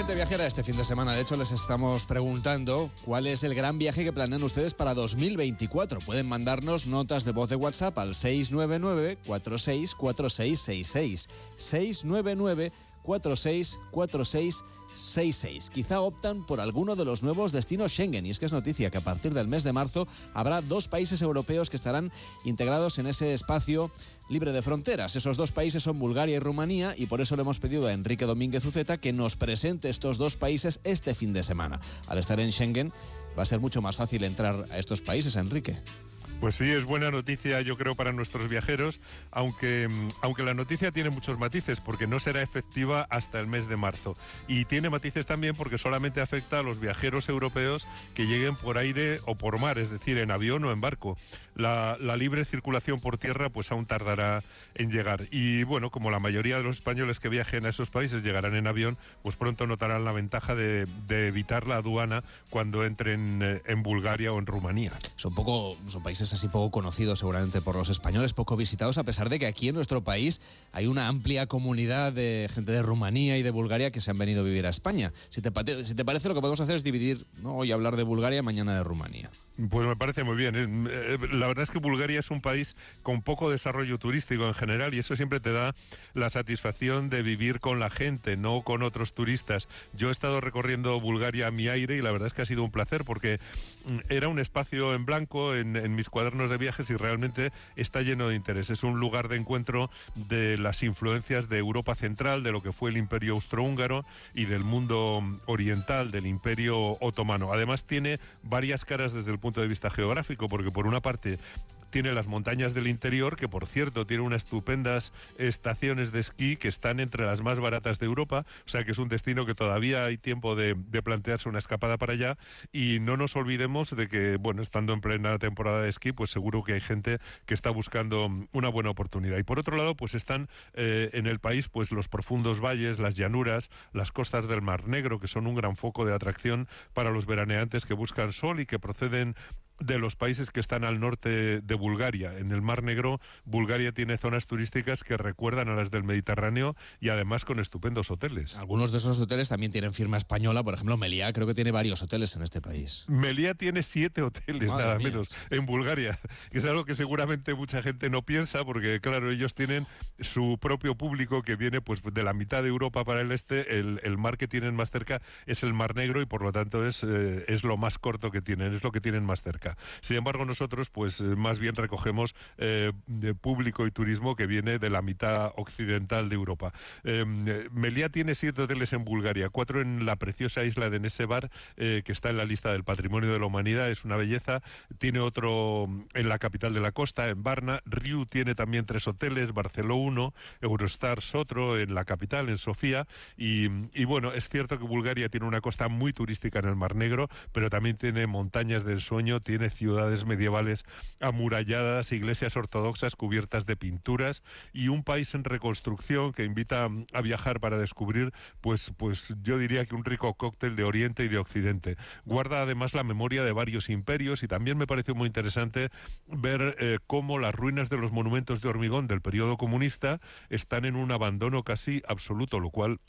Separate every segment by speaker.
Speaker 1: gente viajera este fin de semana. De hecho, les estamos preguntando cuál es el gran viaje que planean ustedes para 2024. Pueden mandarnos notas de voz de WhatsApp al 699 464666 699 464666. Quizá optan por alguno de los nuevos destinos Schengen. Y es que es noticia que a partir del mes de marzo habrá dos países europeos que estarán integrados en ese espacio libre de fronteras. Esos dos países son Bulgaria y Rumanía y por eso le hemos pedido a Enrique Domínguez Uceta que nos presente estos dos países este fin de semana. Al estar en Schengen va a ser mucho más fácil entrar a estos países, Enrique.
Speaker 2: Pues sí, es buena noticia yo creo para nuestros viajeros, aunque, mm, aunque la noticia tiene muchos matices porque no será efectiva hasta el mes de marzo. Y tiene matices también porque solamente afecta a los viajeros europeos que lleguen por aire o por mar, es decir, en avión o en barco. La, libre circulación por tierra pues aún tardará en llegar. Y bueno, como la mayoría de los españoles que viajen a esos países llegarán en avión, pues pronto notarán la ventaja de, de evitar la aduana cuando entren eh, en Bulgaria o en Rumanía.
Speaker 1: Son, poco, son países así poco conocidos seguramente por los españoles, poco visitados, a pesar de que aquí en nuestro país hay una amplia comunidad de gente de Rumanía y de Bulgaria que se han venido a vivir a España. Si te, si te parece, lo que podemos hacer es dividir, ¿no? hoy hablar de Bulgaria, mañana de Rumanía.
Speaker 2: Pues me parece muy bien. Eh, la verdad es que Bulgaria es un país con poco desarrollo turístico en general y eso siempre te da la satisfacción de vivir con la gente, no con otros turistas. Yo he estado recorriendo Bulgaria a mi aire y la verdad es que ha sido un placer porque mm, era un espacio en blanco en, en mis cuadernos de viajes y realmente está lleno de interés. Es un lugar de encuentro de las influencias de Europa Central, de lo que fue el Imperio Austrohúngaro y del mundo oriental, del Imperio Otomano. Además tiene varias caras desde el punto de vista geográfico, porque por una parte tiene las montañas del interior, que por cierto tiene unas estupendas estaciones de esquí que están entre las más baratas de Europa, o sea que es un destino que todavía hay tiempo de, plantearse una escapada para allá y no nos olvidemos de que, bueno, estando en plena temporada de esquí, pues seguro que hay gente que está buscando una buena oportunidad. Y por otro lado, pues están eh, en el país pues los profundos valles, las llanuras, las costas del Mar Negro, que son un gran foco de atracción para los veraneantes que buscan sol y que proceden de los países que están al norte de Bulgaria. En el Mar Negro, Bulgaria tiene zonas turísticas que recuerdan a las del Mediterráneo y además con estupendos hoteles.
Speaker 1: Algunos de esos hoteles también tienen firma española, por ejemplo, Meliá creo que tiene varios hoteles en este país.
Speaker 2: Meliá tiene siete hoteles, Madre nada mía. menos, en Bulgaria, que es algo que seguramente mucha gente no piensa porque, claro, ellos tienen su propio público que viene pues de la mitad de Europa para el este, el, el mar que tienen más cerca es el Mar Negro y por lo tanto es, eh, es lo más corto que tienen, es lo que tienen más cerca. Sin embargo, nosotros, pues más bien recogemos eh, público y turismo que viene de la mitad occidental de Europa. Eh, tiene siete hoteles en Bulgaria, cuatro en la preciosa isla de Nesebar, eh, que está en la lista del Patrimonio de la Humanidad, es una belleza. Tiene otro en la capital de la costa, en Varna. Riu tiene también tres hoteles, Barceló uno, Eurostars otro, en la capital, en Sofía. Y, y bueno, es cierto que Bulgaria tiene una costa muy turística en el Mar Negro, pero también tiene montañas del sueño, tiene ciudades medievales amuralladas, iglesias ortodoxas cubiertas de pinturas y un país en reconstrucción que invita a viajar para descubrir, pues, pues yo diría que un rico cóctel de Oriente y de Occidente. Guarda además la memoria de varios imperios y también me pareció muy interesante ver eh, cómo las ruinas de los monumentos de hormigón del periodo comunista están en un abandono casi absoluto, lo cual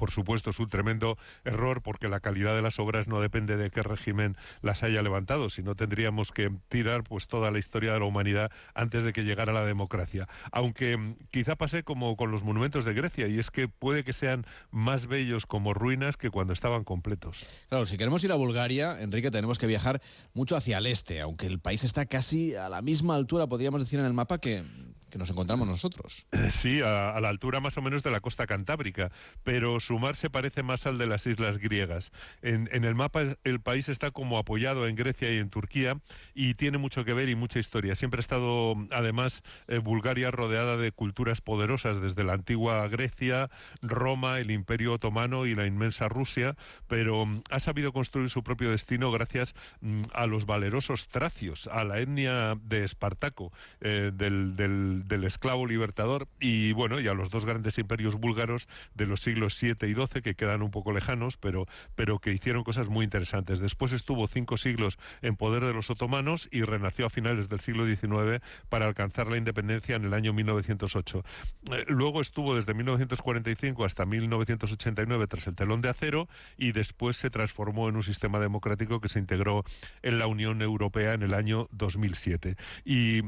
Speaker 2: por supuesto, es un tremendo error porque la calidad de las obras no depende de qué régimen las haya levantado, sino tendríamos que tirar pues toda la historia de la humanidad antes de que llegara la democracia. Aunque mm, quizá pase como con los monumentos de Grecia, y es que puede que sean más bellos como ruinas que cuando estaban completos.
Speaker 1: Claro, si queremos ir a Bulgaria, Enrique, tenemos que viajar mucho hacia el este, aunque el país está casi a la misma altura, podríamos decir en el mapa, que, que nos encontramos nosotros.
Speaker 2: Sí, a, a la altura más o menos de la costa cantábrica, pero su mar se parece más al de las islas griegas. En, en, el mapa el país está como apoyado en Grecia y en Turquía y tiene mucho que ver y mucha historia. Siempre ha estado, además, eh, Bulgaria rodeada de culturas poderosas desde la antigua Grecia, Roma, el Imperio Otomano y la inmensa Rusia, pero mm, ha sabido construir su propio destino gracias mm, a los valerosos tracios, a la etnia de Espartaco, eh, del, del esclavo libertador y bueno, y a los dos grandes imperios búlgaros de los siglos 7 y 12 que quedan un poco lejanos, pero, pero que hicieron cosas muy interesantes. Después estuvo cinco siglos en poder de los otomanos y renació a finales del siglo XIX para alcanzar la independencia en el año 1908. Eh, luego estuvo desde 1945 hasta 1989 tras el telón de acero y después se transformó en un sistema democrático que se integró en la Unión Europea en el año 2007. Y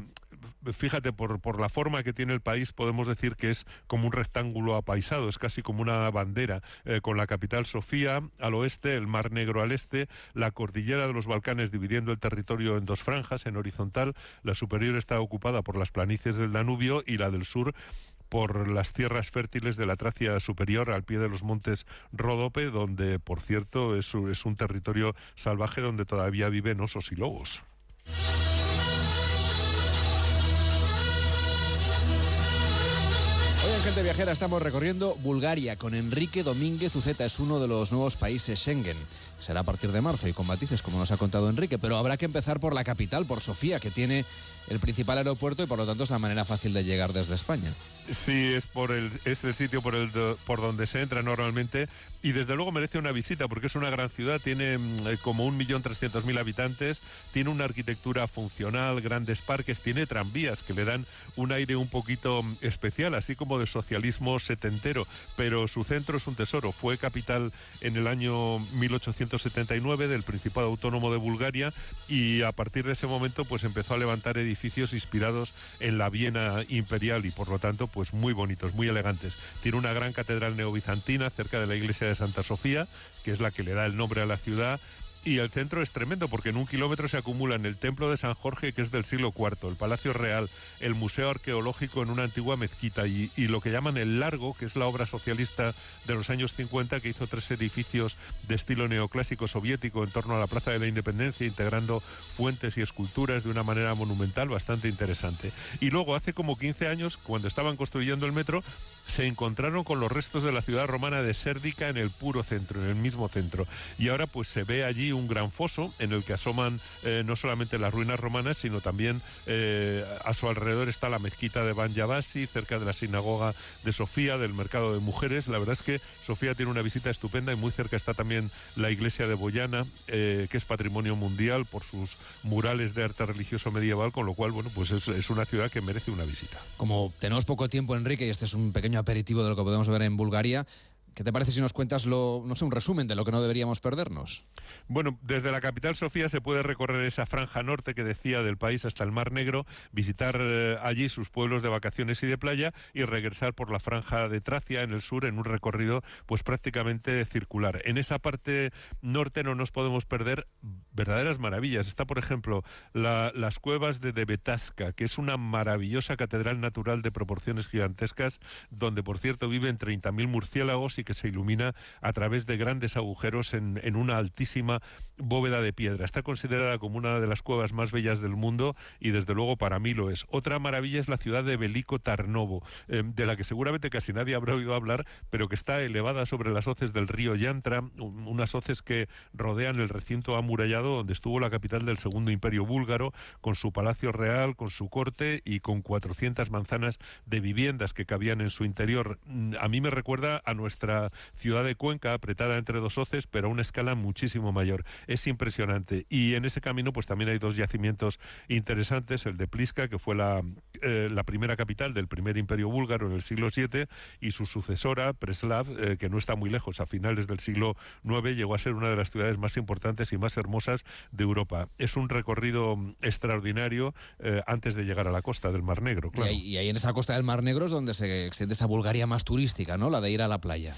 Speaker 2: fíjate, por, por la forma que tiene el país, podemos decir que es como un rectángulo apaisado, es casi como una bandera, eh, con la capital Sofía al oeste, el Mar Negro al este, la cordillera de los Balcanes dividiendo el territorio en dos franjas, en horizontal, la superior está ocupada por las planicies del Danubio y la del sur por las tierras fértiles de la Tracia superior al pie de los montes Ródope, donde, por cierto, es, es un territorio salvaje donde todavía viven osos y lobos.
Speaker 1: Gente Viajera estamos recorriendo Bulgaria con Enrique Domínguez Uceta. Es uno de los nuevos países Schengen. Será a partir de marzo y con matices, como nos ha contado Enrique. Pero habrá que empezar por la capital, por Sofía, que tiene el principal aeropuerto y por lo tanto es la manera fácil de llegar desde España.
Speaker 2: Sí, es por el es el sitio por el por donde se entra normalmente y desde luego merece una visita porque es una gran ciudad, tiene mm, eh, como un millón trescientos mil habitantes, tiene una arquitectura funcional, grandes parques, tiene tranvías que le dan un aire un poquito mm, especial, así como de socialismo setentero, pero su centro es un tesoro. Fue capital en el año 1879 del Principado Autónomo de Bulgaria y a partir de ese momento pues empezó a levantar edificios inspirados en la Viena imperial y por lo tanto pues muy bonitos, muy elegantes. Tiene una gran catedral neobizantina cerca de la iglesia de Santa Sofía, que es la que le da el nombre a la ciudad, y el centro es tremendo porque en un kilómetro se acumulan el templo de San Jorge, que es del siglo IV, el Palacio Real, el Museo Arqueológico en una antigua mezquita y, lo que llaman el Largo, que es la obra socialista de los años 50 que hizo tres edificios de estilo neoclásico soviético en torno a la Plaza de la Independencia, integrando fuentes y esculturas de una manera monumental bastante interesante. Y luego, hace como 15 años, cuando estaban construyendo el metro, se encontraron con los restos de la ciudad romana de Sérdica en el puro centro, en el mismo centro. Y ahora pues se ve allí un gran foso en el que asoman eh, no solamente las ruinas romanas, sino también eh, a su alrededor está la mezquita de Ban cerca de la sinagoga de Sofía, del mercado de mujeres. La verdad es que Sofía tiene una visita estupenda y muy cerca está también la iglesia de Boyana, eh, que es patrimonio mundial por sus murales de arte religioso medieval, con lo cual, bueno, pues es, es una ciudad que merece una visita.
Speaker 1: Como tenemos poco tiempo, Enrique, y este es un pequeño aperitivo de lo que podemos ver en Bulgaria, ¿Qué te parece si nos cuentas lo, no sé, un resumen de lo que no deberíamos perdernos?
Speaker 2: Bueno, desde la capital Sofía se puede recorrer esa franja norte que decía del país hasta el Mar Negro, visitar eh, allí sus pueblos de vacaciones y de playa y regresar por la franja de Tracia en el sur en un recorrido pues prácticamente circular. En esa parte norte no nos podemos perder verdaderas maravillas. Está, por ejemplo, las cuevas de Debetasca, que es una maravillosa catedral natural de proporciones gigantescas, donde por cierto viven 30.000 murciélagos y que se ilumina a través de grandes agujeros en, en, una altísima bóveda de piedra. Está considerada como una de las cuevas más bellas del mundo y desde luego para mí lo es. Otra maravilla es la ciudad de Belico Tarnovo, eh, de la que seguramente casi nadie habrá oído hablar, pero que está elevada sobre las hoces del río Yantra, unas hoces que rodean el recinto amurallado donde estuvo la capital del segundo imperio búlgaro, con su palacio real, con su corte y con 400 manzanas de viviendas que cabían en su interior. Mm, a mí me recuerda a nuestra ciudad de Cuenca, apretada entre dos hoces, pero a una escala muchísimo mayor. Es impresionante. Y en ese camino, pues también hay dos yacimientos interesantes, el de Pliska, que fue la, eh, la primera capital del primer imperio búlgaro en el siglo VII, y su sucesora, Preslav, eh, que no está muy lejos, a finales del siglo IX, llegó a ser una de las ciudades más importantes y más hermosas de Europa. Es un recorrido extraordinario eh, antes de llegar a la costa del Mar Negro.
Speaker 1: Claro. Y, ahí, en esa costa del Mar Negro es donde se extiende esa Bulgaria más turística, ¿no? La de ir a la playa.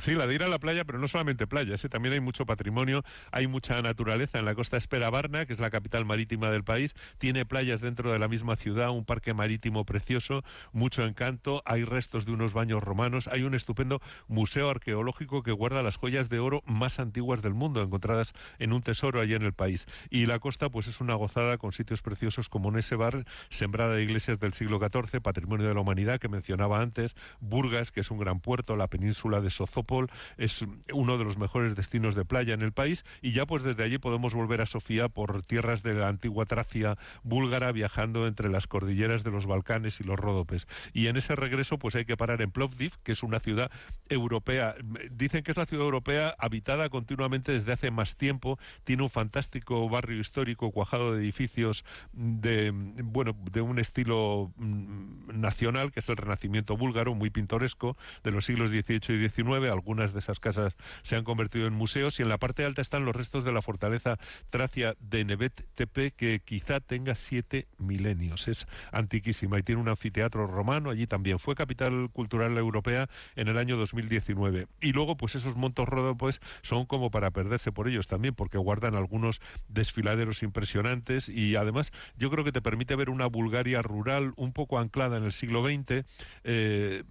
Speaker 2: Sí, la de ir a la playa, pero no solamente playa, ¿eh? también hay mucho patrimonio, hay mucha naturaleza. En la costa espera Varna, que es la capital marítima del país, tiene playas dentro de la misma ciudad, un parque marítimo precioso, mucho encanto, hay restos de unos baños romanos, hay un estupendo museo arqueológico que guarda las joyas de oro más antiguas del mundo, encontradas en un tesoro allí en el país. Y la costa, pues es una gozada con sitios preciosos como Nesebar, sembrada de iglesias del siglo XIV, patrimonio de la humanidad que mencionaba antes, Burgas, que es un gran puerto, la península de Sozopo, Es uno de los mejores destinos de playa en el país y ya pues desde allí podemos volver a Sofía por tierras de la antigua Tracia búlgara viajando entre las cordilleras de los Balcanes y los Ródopes. Y en ese regreso pues hay que parar en Plovdiv, que es una ciudad europea. Dicen que es la ciudad europea habitada continuamente desde hace más tiempo, tiene un fantástico barrio histórico cuajado de edificios de bueno, de un estilo mm, nacional que es el Renacimiento búlgaro, muy pintoresco de los siglos XVIII y XIX. Algunas de esas casas se han convertido en museos y en la parte alta están los restos de la fortaleza tracia de Nevet Tepe que quizá tenga siete milenios. Es antiquísima y tiene un anfiteatro romano. Allí también fue capital cultural europea en el año 2019. Y luego, pues esos montos pues son como para perderse por ellos también, porque guardan algunos desfiladeros impresionantes y además yo creo que te permite ver una Bulgaria rural un poco anclada en el siglo XX. Eh, eh,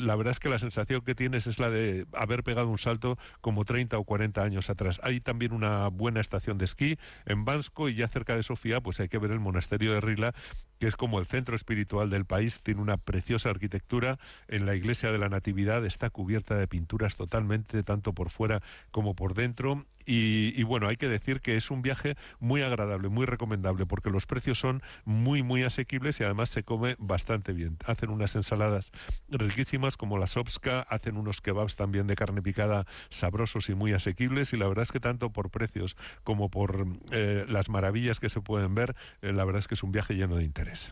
Speaker 2: la verdad es que la sensación que tienes es la de haber pegado un salto como 30 o 40 años atrás. Hay también una buena estación de esquí en Bansko y ya cerca de Sofía pues hay que ver el monasterio de Rila que es como el centro espiritual del país, tiene una preciosa arquitectura. En la iglesia de la Natividad está cubierta de pinturas totalmente, tanto por fuera como por dentro. Y, bueno, hay que decir que es un viaje muy agradable, muy recomendable, porque los precios son muy, muy asequibles y además se come bastante bien. Hacen unas ensaladas riquísimas como la sopska, hacen unos kebabs también de carne picada sabrosos y muy asequibles y la verdad es que tanto por precios como por eh, las maravillas que se pueden ver, eh, la verdad es que es un viaje lleno de interés.